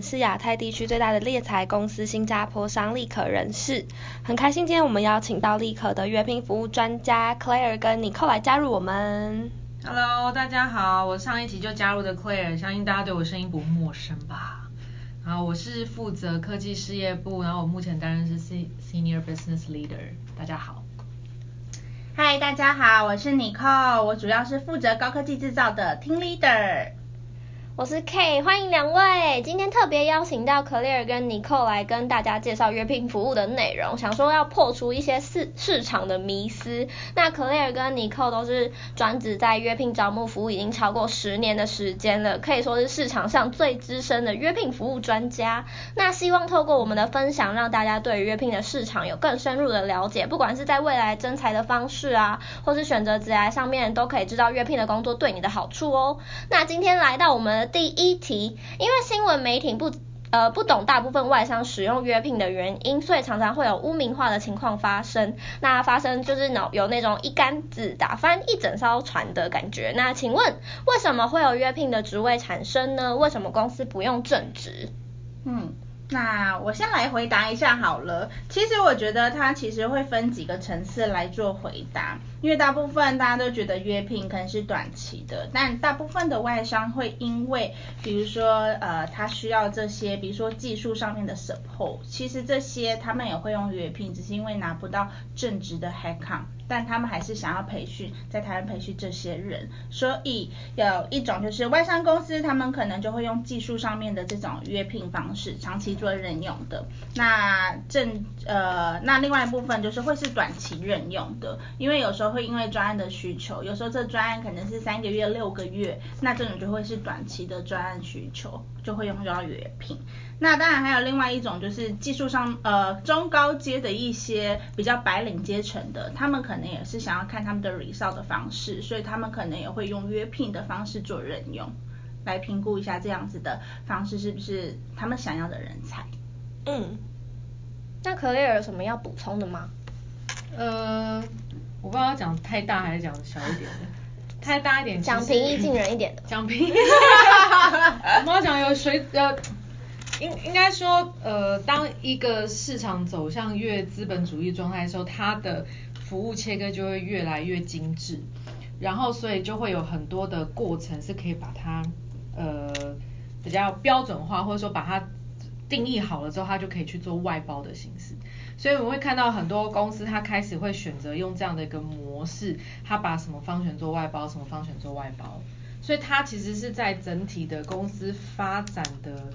们是亚太地区最大的猎才公司新加坡商立可人士，很开心今天我们邀请到立可的约聘服务专家 Claire 跟 Nicole 来加入我们。Hello，大家好，我上一集就加入的 Claire，相信大家对我声音不陌生吧？然后我是负责科技事业部，然后我目前担任是 Senior Business Leader。大家好。嗨，大家好，我是 Nicole，我主要是负责高科技制造的 Team Leader。我是 K，欢迎两位。今天特别邀请到 Clare 跟 Nicole 来跟大家介绍约聘服务的内容，想说要破除一些市市场的迷思。那 Clare 跟 Nicole 都是专职在约聘招募服务已经超过十年的时间了，可以说是市场上最资深的约聘服务专家。那希望透过我们的分享，让大家对约聘的市场有更深入的了解，不管是在未来征才的方式啊，或是选择职涯上面，都可以知道约聘的工作对你的好处哦。那今天来到我们。第一题，因为新闻媒体不呃不懂大部分外商使用约聘的原因，所以常常会有污名化的情况发生。那发生就是有有那种一竿子打翻一整艘船的感觉。那请问为什么会有约聘的职位产生呢？为什么公司不用正职？嗯。那我先来回答一下好了。其实我觉得它其实会分几个层次来做回答，因为大部分大家都觉得约聘可能是短期的，但大部分的外商会因为，比如说呃，他需要这些，比如说技术上面的 support，其实这些他们也会用约聘，只是因为拿不到正职的 headcount。但他们还是想要培训，在台湾培训这些人，所以有一种就是外商公司，他们可能就会用技术上面的这种约聘方式，长期做任用的。那正呃，那另外一部分就是会是短期任用的，因为有时候会因为专案的需求，有时候这专案可能是三个月、六个月，那这种就会是短期的专案需求，就会用到约聘。那当然还有另外一种，就是技术上呃中高阶的一些比较白领阶层的，他们可能也是想要看他们的 result 的方式，所以他们可能也会用约聘的方式做任用，来评估一下这样子的方式是不是他们想要的人才。嗯，那 Claire 有什么要补充的吗？呃，我不知道讲太大还是讲小一点的，太大一点讲平易近人一点的，讲平易，我们要讲有谁呃。应应该说，呃，当一个市场走向越资本主义状态的时候，它的服务切割就会越来越精致，然后所以就会有很多的过程是可以把它呃比较标准化，或者说把它定义好了之后，它就可以去做外包的形式。所以我们会看到很多公司，它开始会选择用这样的一个模式，它把什么方选做外包，什么方选做外包，所以它其实是在整体的公司发展的。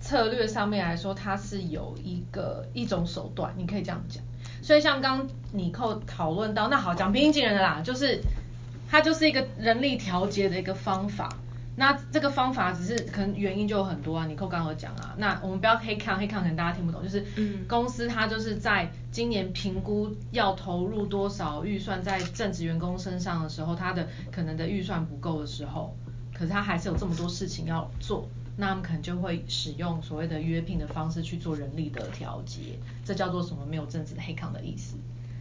策略上面来说，它是有一个一种手段，你可以这样讲。所以像刚你扣讨论到，那好，讲平行人的啦，就是它就是一个人力调节的一个方法。那这个方法只是可能原因就有很多啊，Nicole 刚刚有讲啊。那我们不要黑看，黑看可能大家听不懂，就是公司它就是在今年评估要投入多少预算在正职员工身上的时候，它的可能的预算不够的时候，可是它还是有这么多事情要做。那他们可能就会使用所谓的约聘的方式去做人力的调节，这叫做什么？没有正职的 headcount 的意思。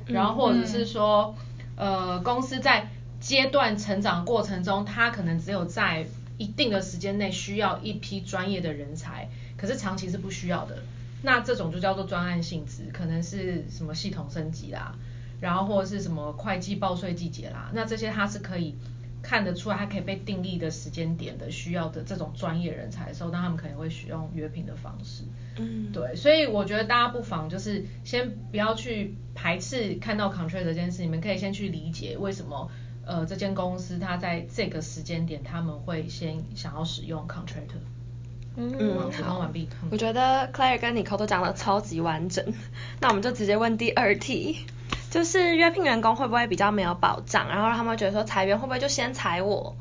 然后或者是说，呃，公司在阶段成长过程中，它可能只有在一定的时间内需要一批专业的人才，可是长期是不需要的。那这种就叫做专案性质，可能是什么系统升级啦，然后或者是什么会计报税季节啦，那这些它是可以。看得出来，它可以被定义的时间点的需要的这种专业人才的时候，那他们可能会使用约聘的方式。嗯，对，所以我觉得大家不妨就是先不要去排斥看到 contract 这件事，你们可以先去理解为什么呃这间公司它在这个时间点他们会先想要使用 contract。嗯，补充完毕。嗯，我觉得 Claire 跟 Nicole 都讲得超级完整，那我们就直接问第二题。就是约聘员工会不会比较没有保障，然后让他们觉得说裁员会不会就先裁我？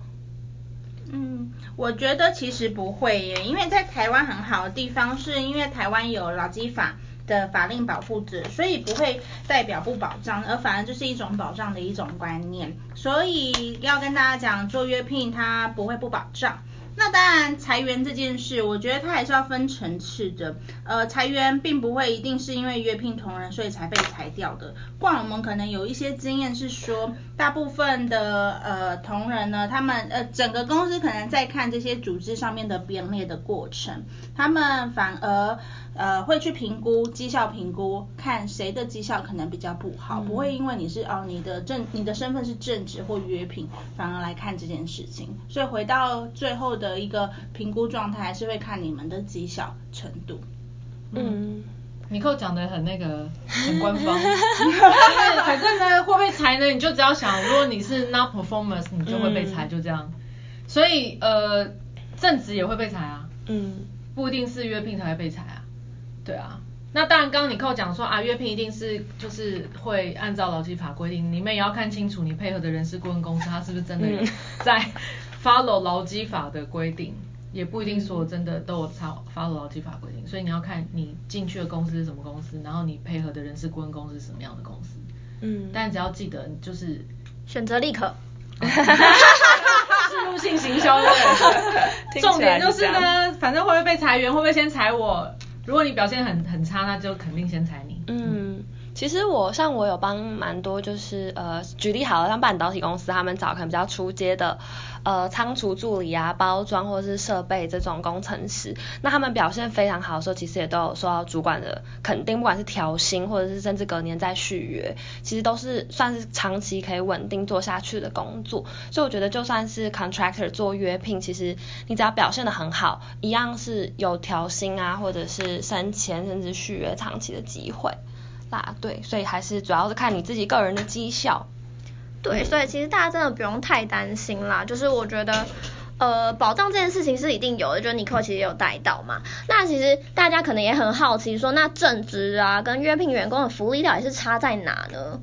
嗯，我觉得其实不会耶，因为在台湾很好的地方是因为台湾有劳基法的法令保护者，所以不会代表不保障，而反而就是一种保障的一种观念。所以要跟大家讲，做约聘它不会不保障。那当然，裁员这件事，我觉得它还是要分层次的。呃，裁员并不会一定是因为约聘同仁所以才被裁掉的。不然我们可能有一些经验是说，大部分的呃同仁呢，他们呃整个公司可能在看这些组织上面的编列的过程，他们反而呃会去评估绩效评估，看谁的绩效可能比较不好，不会因为你是哦你的正你的身份是正职或约聘，反而来看这件事情。所以回到最后的。一个评估状态还是会看你们的绩效程度。嗯，尼克讲的很那个很官方，就是反正呢会被裁呢？你就只要想，如果你是 not performance，你就会被裁，就这样。嗯、所以呃，正职也会被裁啊。嗯，不一定是约聘才会被裁啊。对啊，那当然刚刚尼克讲说啊，约聘一定是就是会按照劳基法规定，你们也要看清楚你配合的人事顾问公司，他是不是真的在。嗯 follow 劳基法的规定，也不一定说真的都有操 follow 劳基法规定，所以你要看你进去的公司是什么公司，然后你配合的人事顾问公司是什么样的公司。嗯，但只要记得就是选择立可，置入性行销的，重点就是呢，反正会不会被裁员，会不会先裁我？如果你表现很很差，那就肯定先踩你。嗯。其实我像我有帮蛮多，就是呃举例好了，像半导体公司，他们找可能比较初阶的呃仓储助理啊、包装或者是设备这种工程师，那他们表现非常好的时候，其实也都有受到主管的肯定，不管是调薪或者是甚至隔年再续约，其实都是算是长期可以稳定做下去的工作。所以我觉得就算是 contractor 做约聘，其实你只要表现得很好，一样是有调薪啊，或者是升迁甚至续约长期的机会。啦，对，所以还是主要是看你自己个人的绩效。对，所以其实大家真的不用太担心啦，就是我觉得，呃，保障这件事情是一定有的，就是尼克其实也有带到嘛。那其实大家可能也很好奇说，那正职啊跟约聘员工的福利到底是差在哪呢？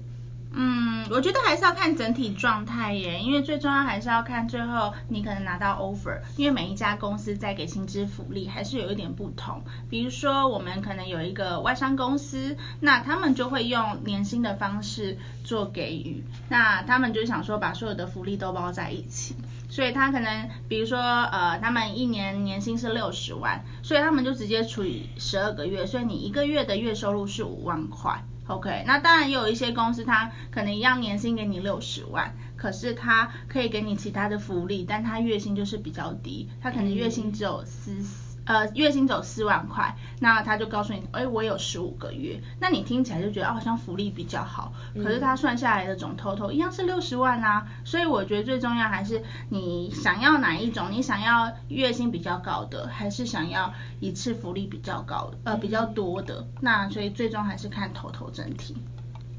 嗯，我觉得还是要看整体状态耶，因为最重要还是要看最后你可能拿到 offer，因为每一家公司在给薪资福利还是有一点不同。比如说我们可能有一个外商公司，那他们就会用年薪的方式做给予，那他们就想说把所有的福利都包在一起，所以他可能比如说呃他们一年年薪是六十万，所以他们就直接除以十二个月，所以你一个月的月收入是五万块。OK，那当然也有一些公司，它可能一样年薪给你六十万，可是它可以给你其他的福利，但它月薪就是比较低，它可能月薪只有四。呃，月薪走四万块，那他就告诉你，哎、欸，我有十五个月，那你听起来就觉得哦，好像福利比较好，可是他算下来的总 total 一样是六十万啊，所以我觉得最重要还是你想要哪一种，你想要月薪比较高的，还是想要一次福利比较高，呃，比较多的，那所以最终还是看 total 整体。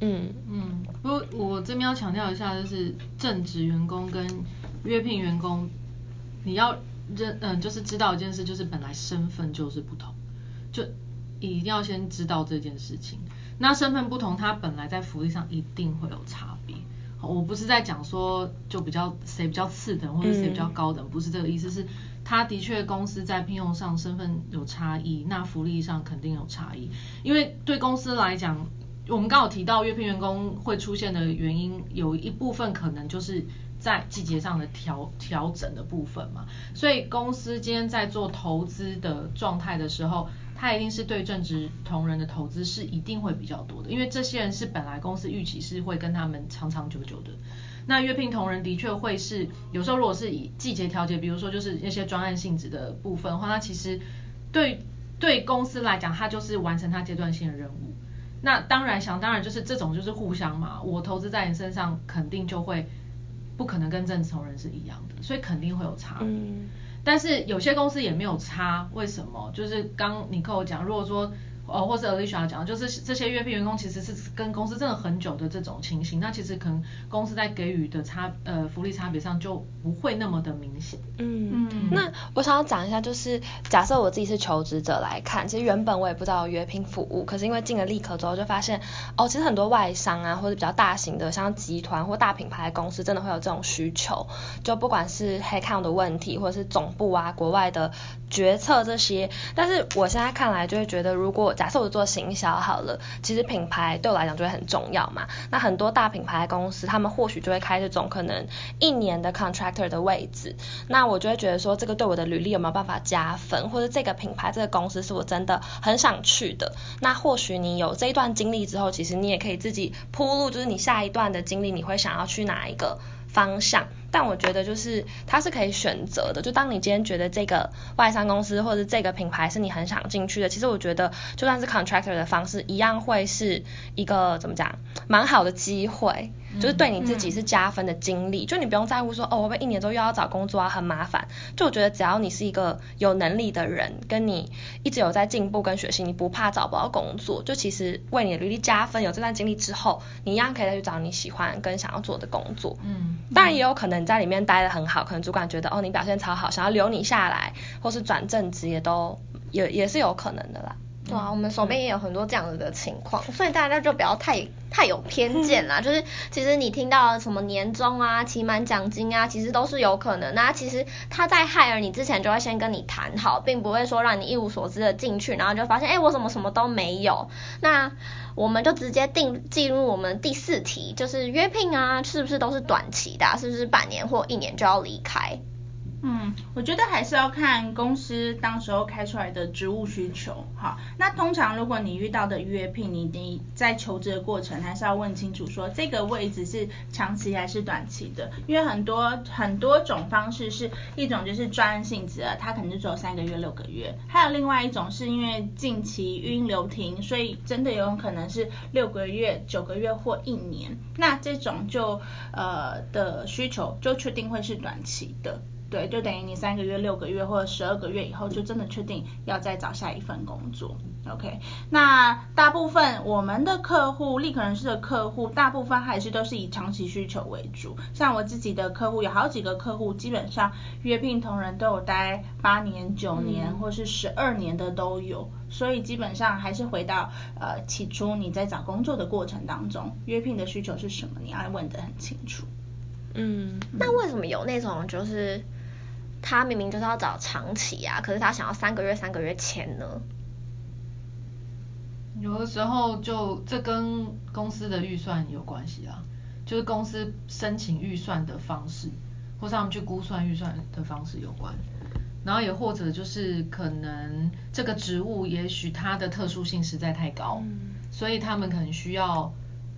嗯嗯，不过我这边要强调一下，就是正职员工跟约聘员工，你要。认嗯，就是知道一件事，就是本来身份就是不同，就一定要先知道这件事情。那身份不同，他本来在福利上一定会有差别。我不是在讲说就比较谁比较次等或者谁比较高等，不是这个意思，是他的确公司在聘用上身份有差异，那福利上肯定有差异。因为对公司来讲，我们刚好提到月聘员工会出现的原因，有一部分可能就是。在季节上的调调整的部分嘛，所以公司今天在做投资的状态的时候，它一定是对正职同仁的投资是一定会比较多的，因为这些人是本来公司预期是会跟他们长长久久的。那约聘同仁的确会是有时候如果是以季节调节，比如说就是那些专案性质的部分的话，那其实对对公司来讲，它就是完成它阶段性的任务。那当然想当然就是这种就是互相嘛，我投资在你身上，肯定就会。不可能跟正职同仁是一样的，所以肯定会有差别。嗯、但是有些公司也没有差，为什么？就是刚你跟我讲，如果说。哦，或是 Alicia 讲，就是这些约聘员工其实是跟公司真的很久的这种情形，那其实可能公司在给予的差呃福利差别上就不会那么的明显。嗯嗯。那我想要讲一下，就是假设我自己是求职者来看，其实原本我也不知道约聘服务，可是因为进了立刻之后就发现，哦，其实很多外商啊或者比较大型的像集团或大品牌公司真的会有这种需求，就不管是 headcount 的问题，或者是总部啊国外的决策这些，但是我现在看来就会觉得如果假设我做行销好了，其实品牌对我来讲就会很重要嘛。那很多大品牌公司，他们或许就会开这种可能一年的 contractor 的位置，那我就会觉得说，这个对我的履历有没有办法加分，或者这个品牌这个公司是我真的很想去的。那或许你有这一段经历之后，其实你也可以自己铺路，就是你下一段的经历，你会想要去哪一个方向。但我觉得就是它是可以选择的，就当你今天觉得这个外商公司或者这个品牌是你很想进去的，其实我觉得就算是 contractor 的方式，一样会是一个怎么讲，蛮好的机会。就是对你自己是加分的经历，嗯、就你不用在乎说哦，我会一年之后又要找工作啊，很麻烦。就我觉得只要你是一个有能力的人，跟你一直有在进步跟学习，你不怕找不到工作，就其实为你的履历加分。有这段经历之后，你一样可以再去找你喜欢跟想要做的工作。嗯，当然也有可能在里面待得很好，可能主管觉得哦你表现超好，想要留你下来，或是转正职也都也也是有可能的啦。对啊，我们手边也有很多这样子的情况，所以大家就不要太太有偏见啦。就是其实你听到什么年终啊、期满奖金啊，其实都是有可能。那其实他在 hire 你之前就会先跟你谈好，并不会说让你一无所知的进去，然后就发现哎、欸，我怎么什么都没有。那我们就直接定进入我们第四题，就是约聘啊，是不是都是短期的啊？是不是半年或一年就要离开？嗯，我觉得还是要看公司当时候开出来的职务需求。好，那通常如果你遇到的约聘，你你在求职的过程还是要问清楚，说这个位置是长期还是短期的，因为很多很多种方式是一种就是专案性质的，它可能就只有三个月、六个月，还有另外一种是因为近期运流停，所以真的有可能是六个月、九个月或一年，那这种就呃的需求就确定会是短期的。对，就等于你三个月、六个月或者十二个月以后，就真的确定要再找下一份工作。OK，那大部分我们的客户，立可人事的客户，大部分还是都是以长期需求为主。像我自己的客户，有好几个客户，基本上约聘同仁都有待八年、九年，嗯、或是十二年的都有。所以基本上还是回到呃起初你在找工作的过程当中，约聘的需求是什么，你要问得很清楚。嗯，那为什么有那种就是？他明明就是要找长期啊，可是他想要三个月三个月签呢？有的时候就这跟公司的预算有关系啊，就是公司申请预算的方式，或是他们去估算预算的方式有关。然后也或者就是可能这个职务也许它的特殊性实在太高，嗯、所以他们可能需要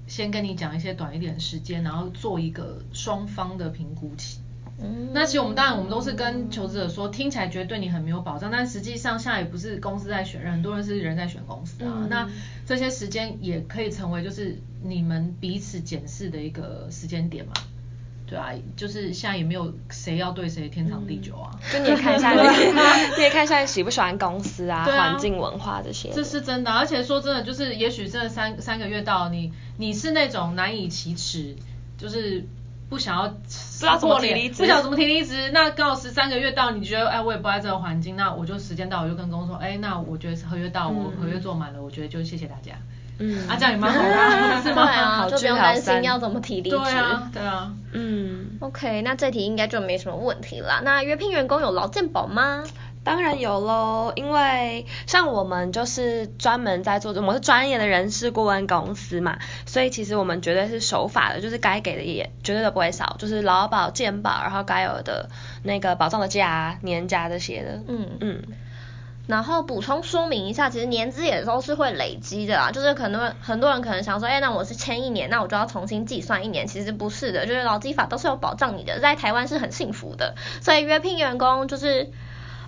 先跟你讲一些短一点的时间，然后做一个双方的评估期。嗯，那其实我们当然我们都是跟求职者说，听起来觉得对你很没有保障，但实际上现在也不是公司在选人，很多人是人在选公司啊。嗯、那这些时间也可以成为就是你们彼此检视的一个时间点嘛。对啊，就是现在也没有谁要对谁天长地久啊。就你也看一下，你也看一下你喜不喜欢公司啊，啊环境文化这些。这是真的，而且说真的，就是也许这三三个月到你你是那种难以启齿，就是。不想要，不知道怎么提离职，不想怎么提离职，那刚好十三个月到，你觉得哎，我也不爱这个环境，那我就时间到，我就跟公司说，哎，那我觉得合约到，我合约做满了，我觉得就谢谢大家。嗯，啊，这样也蛮好的，是吗？对啊，就不用担心要怎么提离职。对啊，对啊。嗯，OK，那这题应该就没什么问题了。那约聘员工有劳健保吗？当然有喽，因为像我们就是专门在做，我们是专业的人事顾问公司嘛，所以其实我们绝对是守法的，就是该给的也绝对都不会少，就是劳保、健保，然后该有的那个保障的假、年假这些的。嗯嗯。然后补充说明一下，其实年资也都是会累积的啦，就是可能很多人可能想说，哎，那我是签一年，那我就要重新计算一年，其实不是的，就是劳基法都是有保障你的，在台湾是很幸福的，所以约聘员工就是。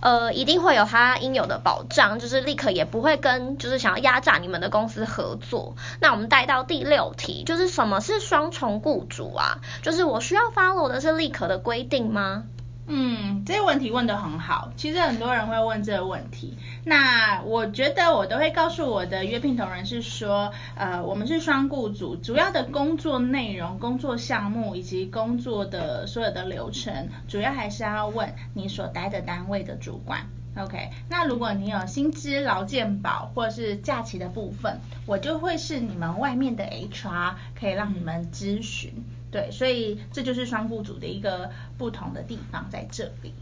呃，一定会有他应有的保障，就是立刻也不会跟就是想要压榨你们的公司合作。那我们带到第六题，就是什么是双重雇主啊？就是我需要 follow 的是立刻的规定吗？嗯，这个问题问得很好。其实很多人会问这个问题。那我觉得我都会告诉我的约聘同仁是说，呃，我们是双雇主，主要的工作内容、工作项目以及工作的所有的流程，主要还是要问你所待的单位的主管。OK，那如果你有薪资、劳健保或是假期的部分，我就会是你们外面的 HR，可以让你们咨询。对，所以这就是双雇主的一个不同的地方在这里。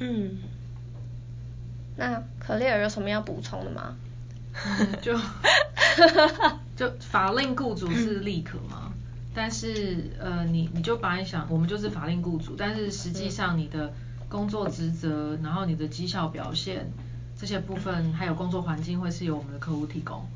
嗯，那可丽尔有什么要补充的吗？就 就法令雇主是立可嘛，但是呃你你就把你想，我们就是法令雇主，但是实际上你的工作职责，然后你的绩效表现这些部分，还有工作环境会是由我们的客户提供，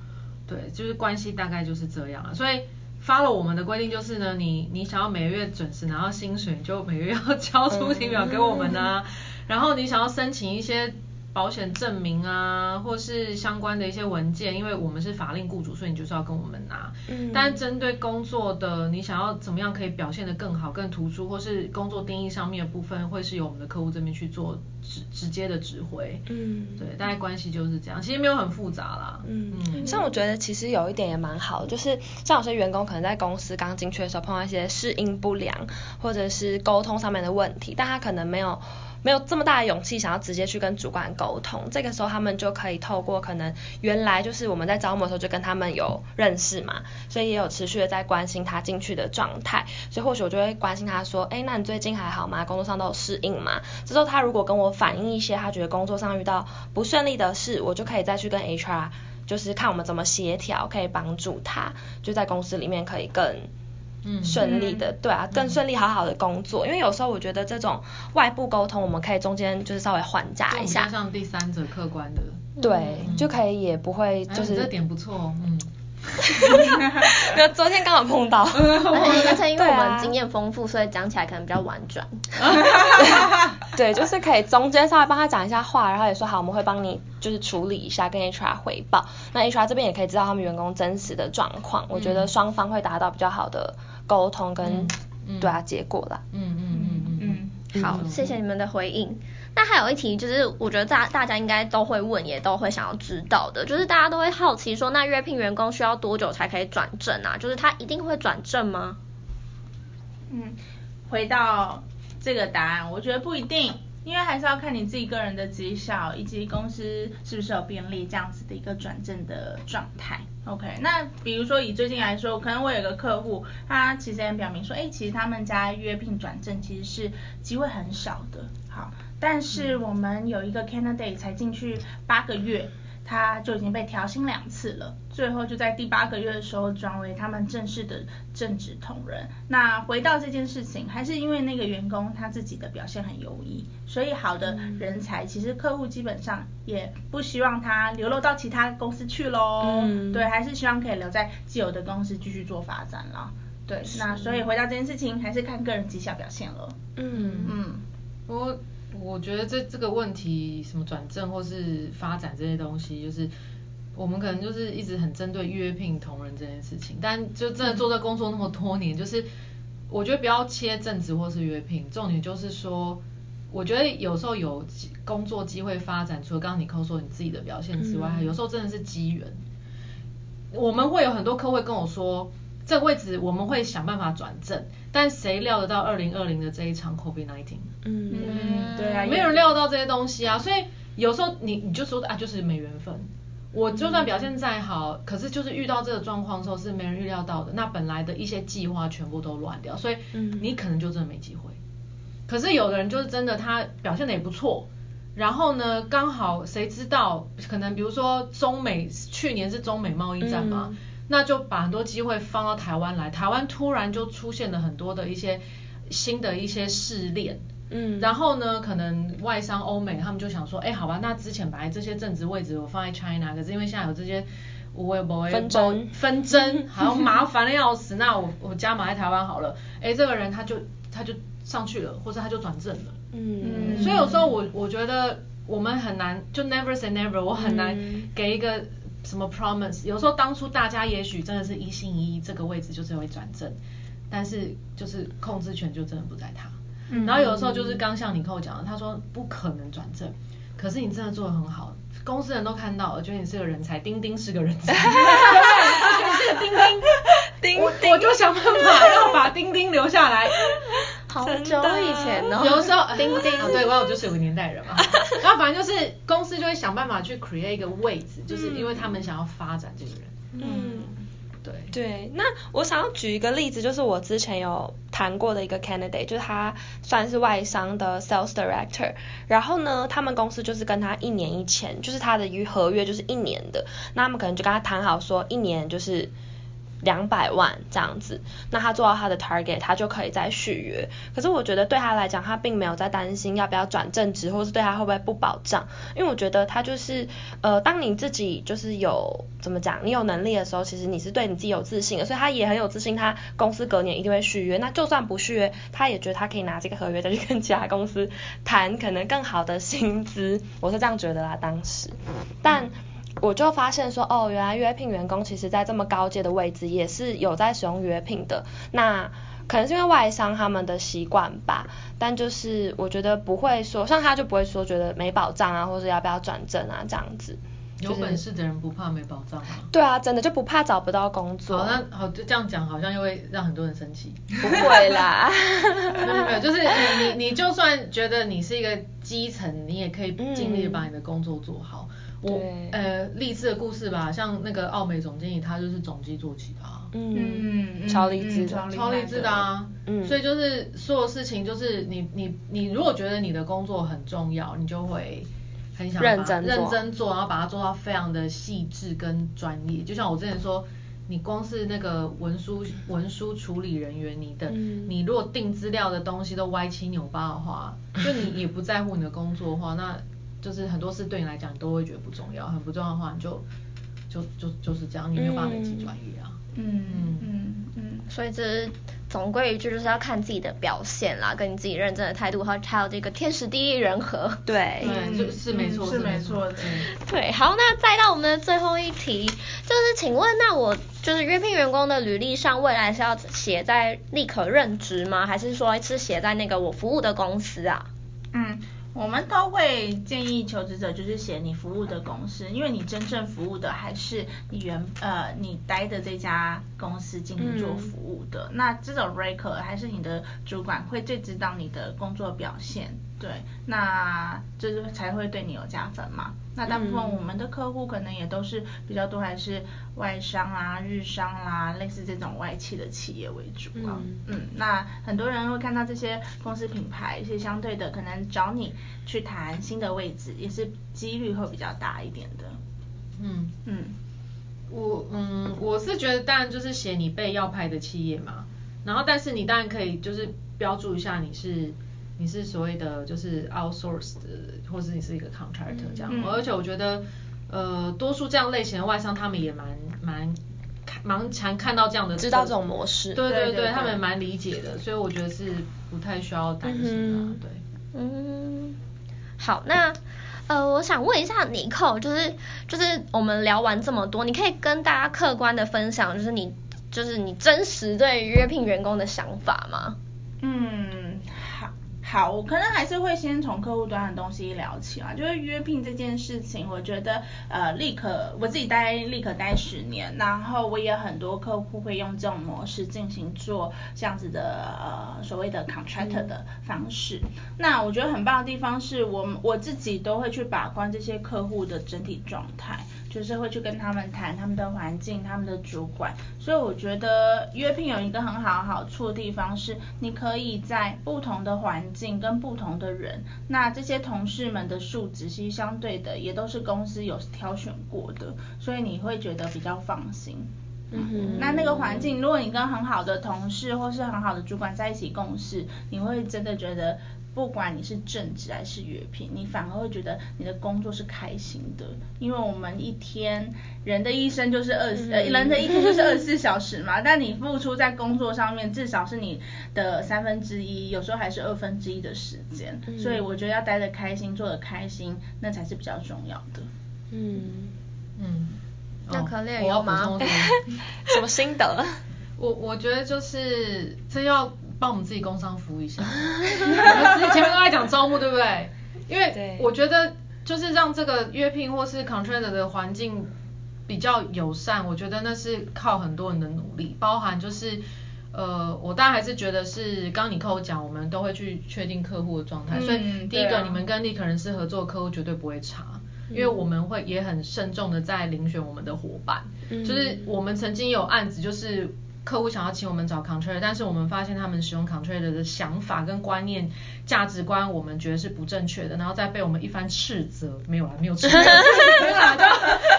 对，就是关系大概就是这样了，所以 follow 我们的规定就是呢，你你想要每个月准时拿到薪水，就每个月要交出勤表给我们呢、啊，然后你想要申请一些。保险证明啊，或是相关的一些文件，因为我们是法令雇主，所以你就是要跟我们拿。嗯。但针对工作的，你想要怎么样可以表现得更好、更突出，或是工作定义上面的部分，会是由我们的客户这边去做直直接的指挥。嗯。对，大概关系就是这样，其实没有很复杂啦。嗯。嗯，像我觉得其实有一点也蛮好的，就是像有些员工可能在公司刚进去的时候碰到一些适应不良，或者是沟通上面的问题，但他可能没有。没有这么大的勇气想要直接去跟主管沟通，这个时候他们就可以透过可能原来就是我们在招募的时候就跟他们有认识嘛，所以也有持续的在关心他进去的状态，所以或许我就会关心他说，哎，那你最近还好吗？工作上都有适应吗？这时候他如果跟我反映一些他觉得工作上遇到不顺利的事，我就可以再去跟 HR 就是看我们怎么协调，可以帮助他就在公司里面可以更。嗯，顺利的，对啊，更顺利好好的工作，嗯，因为有时候我觉得这种外部沟通，我们可以中间就是稍微缓加一下，加上第三者客观的，对，嗯，就可以也不会就是，哎，这点不错，嗯。没有，昨天刚好碰到，而且因为我们经验丰富，啊，所以讲起来可能比较婉转。对，就是可以中间稍微帮他讲一下话，然后也说好，我们会帮你就是处理一下，跟 HR 回报。那 HR 这边也可以知道他们员工真实的状况，嗯，我觉得双方会达到比较好的沟通跟，嗯，对啊，结果啦。嗯嗯嗯嗯嗯。好，谢谢你们的回应。那还有一题，就是我觉得大大家应该都会问，也都会想要知道的，就是大家都会好奇说，那约聘员工需要多久才可以转正啊？就是他一定会转正吗？嗯，回到这个答案，我觉得不一定，因为还是要看你自己个人的绩效以及公司是不是有便利这样子的一个转正的状态。OK，那比如说以最近来说，可能我有个客户，他其实也表明说，哎，其实他们家约聘转正其实是机会很少的。好。但是我们有一个 candidate 才进去八个月，他就已经被调薪两次了，最后就在第八个月的时候转为他们正式的正职同仁。那回到这件事情，还是因为那个员工他自己的表现很优异，所以好的人才其实客户基本上也不希望他流落到其他公司去喽。嗯，对，还是希望可以留在既有的公司继续做发展了。对，那所以回到这件事情，还是看个人绩效表现了。嗯嗯，我。我觉得这这个问题，什么转正或是发展这些东西，就是我们可能就是一直很针对约聘同仁这件事情，但就真的做这工作那么多年，就是我觉得不要切正职或是约聘，重点就是说，我觉得有时候有工作机会发展，除了刚刚你扣说你自己的表现之外，有时候真的是机缘。我们会有很多客户会跟我说。这个位置我们会想办法转正，但谁料得到二零二零的这一场 COVID-19？嗯嗯，对啊，没有人料到这些东西啊，所以有时候你你就说啊，就是没缘分。我就算表现再好，嗯，可是就是遇到这个状况的时候是没人预料到的，那本来的一些计划全部都乱掉，所以你可能就真的没机会。可是有的人就是真的他表现的也不错，然后呢，刚好谁知道可能比如说中美去年是中美贸易战嘛。嗯那就把很多机会放到台湾来，台湾突然就出现了很多的一些新的一些试炼，嗯，然后呢，可能外商欧美他们就想说，哎，好吧，那之前本来这些政治位置我放在 China，可是因为现在有这些无谓不谓纷争，纷争，好像麻烦的要死，那我我加码在台湾好了，哎，这个人他就他就上去了，或者他就转正了，嗯，所以有时候我我觉得我们很难，就 never say never，我很难给一个。什么 promise？有时候当初大家也许真的是一心一意，这个位置就是会转正，但是就是控制权就真的不在他。嗯、然后有的时候就是刚像你跟我讲的，他说不可能转正，可是你真的做的很好，公司人都看到了，觉得你是个人才，丁丁是个人才，对，是个丁丁，丁丁，我我就想办法要把丁丁留下来。好久以前哦，有时候钉钉啊，对，我我就是有个年代人嘛。然后反正就是公司就会想办法去 create 一个位置，就是因为他们想要发展这个人。嗯，对。对，那我想要举一个例子，就是我之前有谈过的一个 candidate，就是他算是外商的 sales director，然后呢，他们公司就是跟他一年一签，就是他的合约就是一年的，那他们可能就跟他谈好说一年就是。两百万这样子，那他做到他的 target，他就可以再续约。可是我觉得对他来讲，他并没有在担心要不要转正职，或是对他会不会不保障。因为我觉得他就是，呃，当你自己就是有怎么讲，你有能力的时候，其实你是对你自己有自信的，所以他也很有自信，他公司隔年一定会续约。那就算不续约，他也觉得他可以拿这个合约再去跟其他公司谈可能更好的薪资。我是这样觉得啦，当时，但。我就发现说，哦，原来约聘员工其实在这么高阶的位置也是有在使用约聘的。那可能是因为外商他们的习惯吧，但就是我觉得不会说，像他就不会说觉得没保障啊，或者要不要转正啊这样子。有本事的人不怕没保障啊。对啊，真的就不怕找不到工作。好，那好，就这样讲好像又会让很多人生气。不会啦。没有没有，就是你你你就算觉得你是一个基层，你也可以尽力把你的工作做好。嗯我呃励志的故事吧，像那个奥美总经理，他就是总机做起的啊，嗯，超励志，超励志的啊，嗯，所以就是所有事情，就是你你你如果觉得你的工作很重要，你就会很想认真认真做，然后把它做到非常的细致跟专业。就像我之前说，你光是那个文书文书处理人员，你的你如果订资料的东西都歪七扭八的话，就你也不在乎你的工作的话，那。就是很多事对你来讲你都会觉得不重要，很不重要的话，你就就就就是这样，你没有办法累积专业啊。嗯嗯嗯嗯，所以这总归一句，就是要看自己的表现啦，跟你自己认真的态度，和还有这个天时地利人和。对，对，就是没错，是没错的。对，好，那再到我们的最后一题，就是请问，那我就是约聘员工的履历上，未来是要写在立可任职吗？还是说是写在那个我服务的公司啊？嗯。我们都会建议求职者就是写你服务的公司，因为你真正服务的还是你原呃你待的这家公司进行做服务的。嗯、那这种 record 还是你的主管会最知道你的工作表现，对，那这是才会对你有加分嘛。那大部分我们的客户可能也都是比较多还是外商啊、日商啦、啊，类似这种外企的企业为主啊。嗯，嗯，那很多人会看到这些公司品牌，一些相对的可能找你去谈新的位置，也是几率会比较大一点的。嗯嗯，我嗯我是觉得当然就是写你被要派的企业嘛，然后但是你当然可以就是标注一下你是。你是所谓的就是 outsourced，或是你是一个 contractor 这样，嗯、而且我觉得，呃，多数这样类型的外商，他们也蛮蛮蛮常看到这样的，知道这种模式，对对对，对对对他们蛮理解的，所以我觉得是不太需要担心的，嗯、对。嗯，好，那呃，我想问一下尼寇，就是就是我们聊完这么多，你可以跟大家客观的分享，就是你就是你真实对约聘员工的想法吗？嗯。好，我可能还是会先从客户端的东西聊起啊，就是约聘这件事情，我觉得呃立刻我自己待立刻待十年，然后我也很多客户会用这种模式进行做这样子的呃所谓的 contractor 的方式。那我觉得很棒的地方是我我自己都会去把关这些客户的整体状态。就是会去跟他们谈他们的环境、他们的主管，所以我觉得约聘有一个很好好处的地方是，你可以在不同的环境跟不同的人，那这些同事们的素质其实相对的也都是公司有挑选过的，所以你会觉得比较放心。嗯哼。那那个环境，如果你跟很好的同事或是很好的主管在一起共事，你会真的觉得。不管你是正职还是约聘，你反而会觉得你的工作是开心的，因为我们一天人的一生就是二十、嗯，呃，人的一天就是二十四 小时嘛，但你付出在工作上面至少是你的三分之一，有时候还是二分之一的时间，嗯、所以我觉得要待得开心，做得开心，那才是比较重要的。嗯嗯，那可丽有吗？什么心得？我我觉得就是这要。帮我们自己工商服务一下，我们前面都在讲招募，对不对？因为我觉得就是让这个约聘或是 contractor 的环境比较友善，我觉得那是靠很多人的努力，包含就是呃，我当然还是觉得是刚你跟我讲，我们都会去确定客户的状态，嗯、所以第一个、啊、你们跟立可人事合作的客户绝对不会差，因为我们会也很慎重的在遴选我们的伙伴，嗯、就是我们曾经有案子就是。客户想要请我们找 contractor，但是我们发现他们使用 contractor 的想法跟观念、价值观，我们觉得是不正确的，然后再被我们一番斥责，没有啦，没有斥责，没有啦，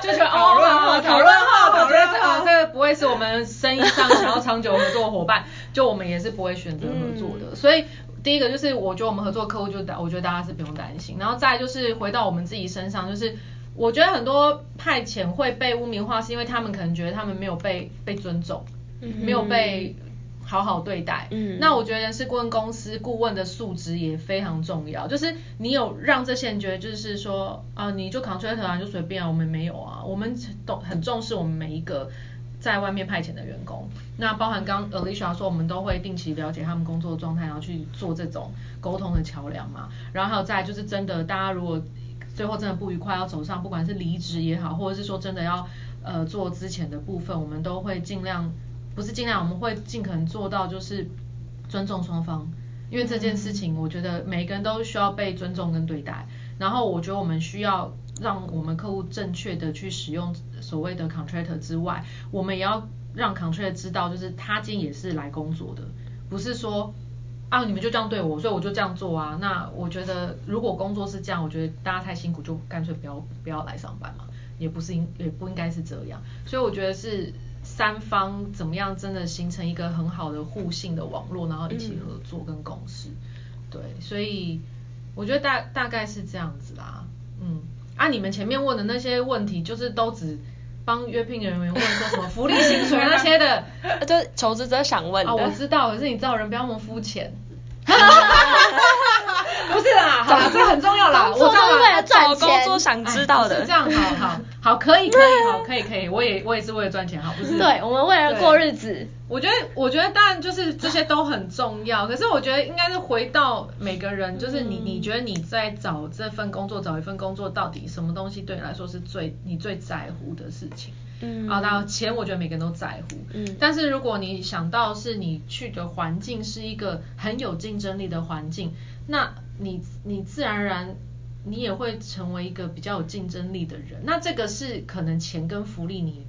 就就觉得讨论哈，讨论哈，讨论哈，这个不会是我们生意上想要长久合作伙伴，就我们也是不会选择合作的，所以。第一个就是，我觉得我们合作客户就，我觉得大家是不用担心。然后再就是回到我们自己身上，就是我觉得很多派遣会被污名化，是因为他们可能觉得他们没有被被尊重，没有被好好对待。嗯。那我觉得人事顾问公司顾问的素质也非常重要，就是你有让这些人觉得就是说啊，你就 contractor 啊，就随便啊，我们没有啊，我们都很重视我们每一个。在外面派遣的员工，那包含刚 Alicia 说，我们都会定期了解他们工作的状态，然后去做这种沟通的桥梁嘛。然后还有再就是真的，大家如果最后真的不愉快要走上，不管是离职也好，或者是说真的要呃做之前的部分，我们都会尽量，不是尽量，我们会尽可能做到就是尊重双方，因为这件事情我觉得每个人都需要被尊重跟对待。然后我觉得我们需要。让我们客户正确的去使用所谓的 contract 之外，我们也要让 contract 知道，就是他今天也是来工作的，不是说啊你们就这样对我，所以我就这样做啊。那我觉得如果工作是这样，我觉得大家太辛苦，就干脆不要不要来上班嘛，也不是应也不应该是这样。所以我觉得是三方怎么样真的形成一个很好的互信的网络，然后一起合作跟共识。对，所以我觉得大大概是这样子啦，嗯。啊，你们前面问的那些问题，就是都只帮约聘人员问说什么福利、薪水那些的，就求职者想问的。哦，我知道，可是你知道人不要那么肤浅。不是啦，好啦，这很重要啦。我是为了找工作想知道的。是这样，好好好，可以可以，好可以可以，我也我也是为了赚钱，好不是？对，我们为了过日子。我觉得我觉得当然就是这些都很重要，可是我觉得应该是回到每个人，就是你你觉得你在找这份工作，找一份工作，到底什么东西对你来说是最你最在乎的事情？嗯，啊，那钱我觉得每个人都在乎，嗯，但是如果你想到是你去的环境是一个很有竞争力的环境，那你你自然而然你也会成为一个比较有竞争力的人，那这个是可能钱跟福利你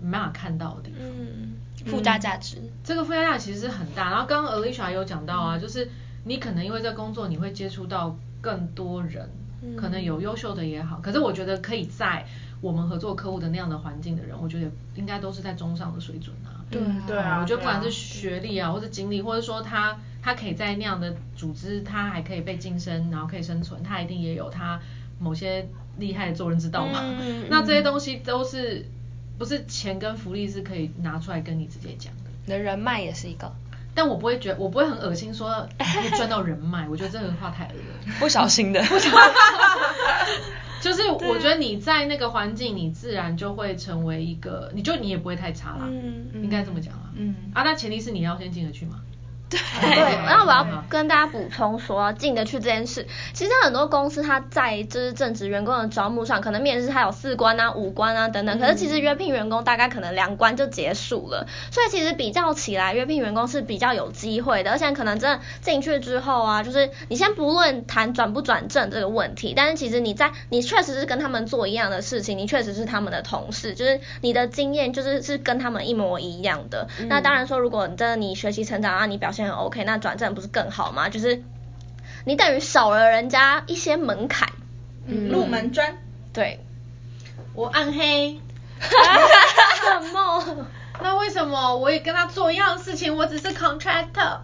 没办法看到的地方，嗯，附加价值，嗯，这个附加价值其实是很大。然后刚刚 Alicia 有讲到啊，嗯，就是你可能因为在工作你会接触到更多人，嗯，可能有优秀的也好，可是我觉得可以在。我们合作客户的那样的环境的人，我觉得应该都是在中上的水准啊。对对啊，我觉得不管是学历啊，或者经历，或者说他他可以在那样的组织，他还可以被晋升，然后可以生存，他一定也有他某些厉害的做人之道嘛。嗯、那这些东西都是不是钱跟福利是可以拿出来跟你直接讲的。你的人脉也是一个，但我不会觉得，我不会很恶心说赚到人脉，我觉得这个话太恶了。不小心的。就是我觉得你在那个环境，你自然就会成为一个，你就你也不会太差啦，嗯、应该这么讲啦。嗯，啊，那前提是你要先进得去嘛。对，然后我要跟大家补充说，进得去这件事，其实很多公司它在就是正职员工的招募上，可能面试还有四关啊、五关啊等等，可是其实约聘员工大概可能两关就结束了，所以其实比较起来，约聘员工是比较有机会的，而且可能真的进去之后啊，就是你先不论谈转不转正这个问题，但是其实你在你确实是跟他们做一样的事情，你确实是他们的同事，就是你的经验就是是跟他们一模一样的。嗯、那当然说，如果你真的你学习成长啊，你表现。OK，那转正不是更好吗？就是你等于少了人家一些门槛，嗯，入门砖。对，我暗黑。什么？那为什么我也跟他做一样的事情？我只是 contractor。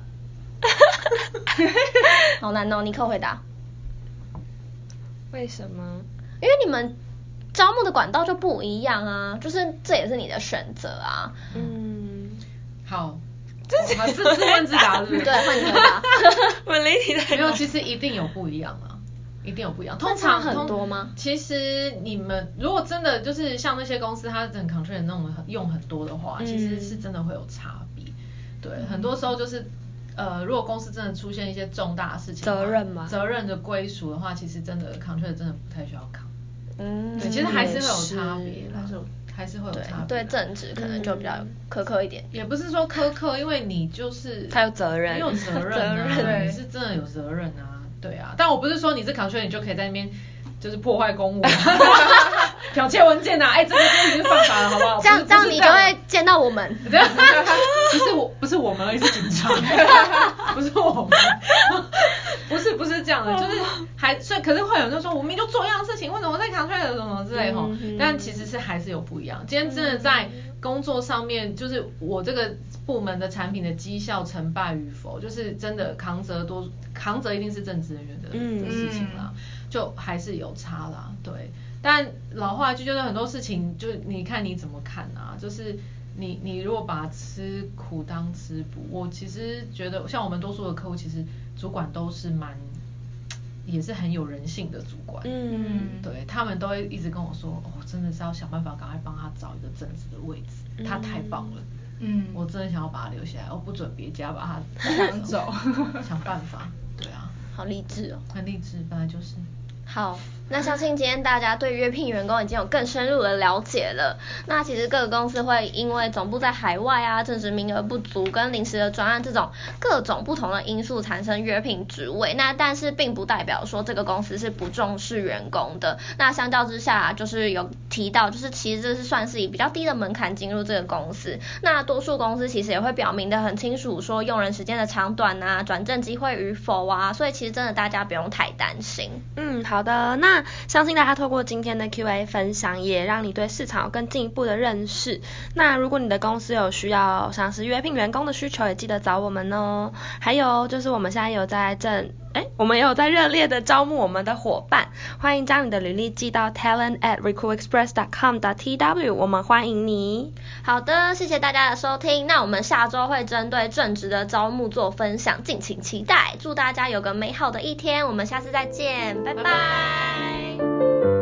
好难哦，尼克回答。为什么？因为你们招募的管道就不一样啊，就是这也是你的选择啊。嗯，好。这是自问自答，对不是？对，换你回答。我理你的。没有，其实一定有不一样啊，一定有不一样。通常很多吗？其实你们如果真的就是像那些公司，它整 contract 那种用很多的话，其实是真的会有差别。对，很多时候就是呃，如果公司真的出现一些重大的事情，责任嘛，责任的归属的话，其实真的 contract 真的不太需要扛。嗯，对，其实还是会有差别，但是。还是会有差别。对，对正职可能就比较苛刻一点。也不是说苛刻，因为你就是他有责任，你有责任啊，你是真的有责任啊，对啊。但我不是说你是 contractor 你就可以在那边就是破坏公务、剽窃文件呐，哎，这个就已经犯法了，好不好？这样这样你就会见到到我们。不是我，不是我们，而是警察，不是我们，不是不是这样的，就是还所以可是会有人就说，我明明就做一样的事情，为什么在 contract 什么之类吼？但其实是还是有不一样。今天真的在工作上面，就是我这个部门的产品的绩效成败与否，就是真的扛责多扛责一定是正职人员的的事情啦，就还是有差啦，对。但老话就觉得很多事情，就你看你怎么看啊？就是你你如果把吃苦当吃补，我其实觉得像我们多数的客户，其实主管都是蛮也是很有人性的主管，嗯，对他们都会一直跟我说，哦，真的是要想办法赶快帮他找一个正职的位置，他太棒了，嗯，我真的想要把他留下来，我不准别家把他抢走，想办法，对啊，好励志哦，很励志，本来就是。好，那相信今天大家对约聘员工已经有更深入的了解了。那其实各个公司会因为总部在海外啊，正职名额不足，跟临时的专案这种各种不同的因素产生约聘职位。那但是并不代表说这个公司是不重视员工的。那相较之下，就是有提到，就是其实这是算是以比较低的门槛进入这个公司。那多数公司其实也会表明的很清楚，说用人时间的长短啊，转正机会与否啊。所以其实真的大家不用太担心。嗯，好的，那相信大家透过今天的 Q&A 分享，也让你对市场有更进一步的认识。那如果你的公司有需要像是约聘员工的需求，也记得找我们哦。还有就是我们现在有在正。哎，我们也有在热烈的招募我们的伙伴，欢迎将你的履历寄到 talent at recruitexpress dot com dot tw，我们欢迎你。好的，谢谢大家的收听，那我们下周会针对正职的招募做分享，敬请期待。祝大家有个美好的一天，我们下次再见，拜拜。拜拜。